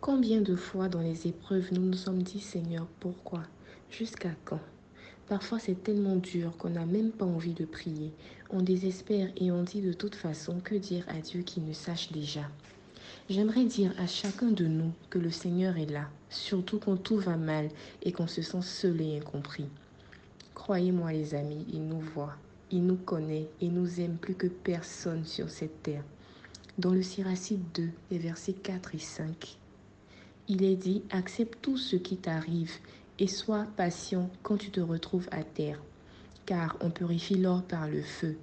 Combien de fois dans les épreuves nous nous sommes dit Seigneur, pourquoi? Jusqu'à quand? Parfois c'est tellement dur qu'on n'a même pas envie de prier. On désespère et on dit de toute façon que dire à Dieu qui ne sache déjà? J'aimerais dire à chacun de nous que le Seigneur est là, surtout quand tout va mal et qu'on se sent seul et incompris. Croyez-moi les amis, il nous voit, il nous connaît et nous aime plus que personne sur cette terre. Dans le Siracide 2, les versets 4 et 5, il est dit, accepte tout ce qui t'arrive et sois patient quand tu te retrouves à terre, car on purifie l'or par le feu,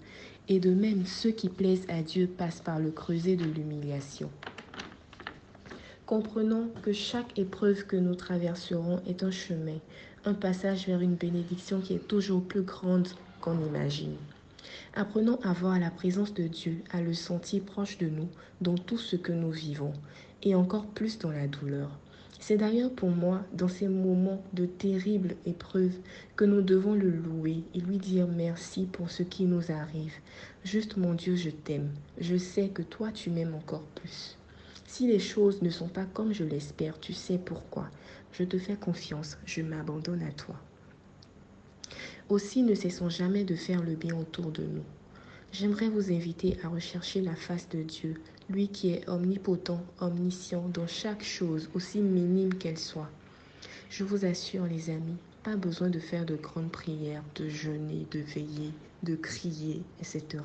et de même ceux qui plaisent à Dieu passent par le creuset de l'humiliation. Comprenons que chaque épreuve que nous traverserons est un chemin, un passage vers une bénédiction qui est toujours plus grande qu'on imagine. Apprenons à voir la présence de Dieu, à le sentir proche de nous dans tout ce que nous vivons, et encore plus dans la douleur. C'est d'ailleurs pour moi, dans ces moments de terribles épreuves, que nous devons le louer et lui dire merci pour ce qui nous arrive. Juste mon Dieu, je t'aime. Je sais que toi, tu m'aimes encore plus. Si les choses ne sont pas comme je l'espère, tu sais pourquoi. Je te fais confiance, je m'abandonne à toi. Aussi, ne cessons jamais de faire le bien autour de nous. J'aimerais vous inviter à rechercher la face de Dieu, lui qui est omnipotent, omniscient dans chaque chose, aussi minime qu'elle soit. Je vous assure, les amis, pas besoin de faire de grandes prières, de jeûner, de veiller, de crier, etc.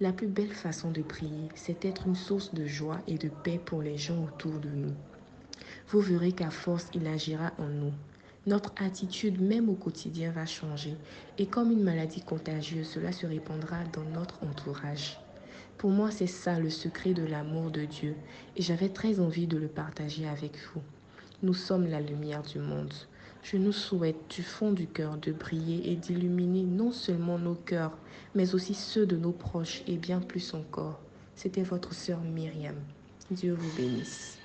La plus belle façon de prier, c'est être une source de joie et de paix pour les gens autour de nous. Vous verrez qu'à force, il agira en nous. Notre attitude, même au quotidien, va changer. Et comme une maladie contagieuse, cela se répandra dans notre entourage. Pour moi, c'est ça le secret de l'amour de Dieu. Et j'avais très envie de le partager avec vous. Nous sommes la lumière du monde. Je nous souhaite du fond du cœur de briller et d'illuminer non seulement nos cœurs, mais aussi ceux de nos proches et bien plus encore. C'était votre sœur Myriam. Dieu vous bénisse.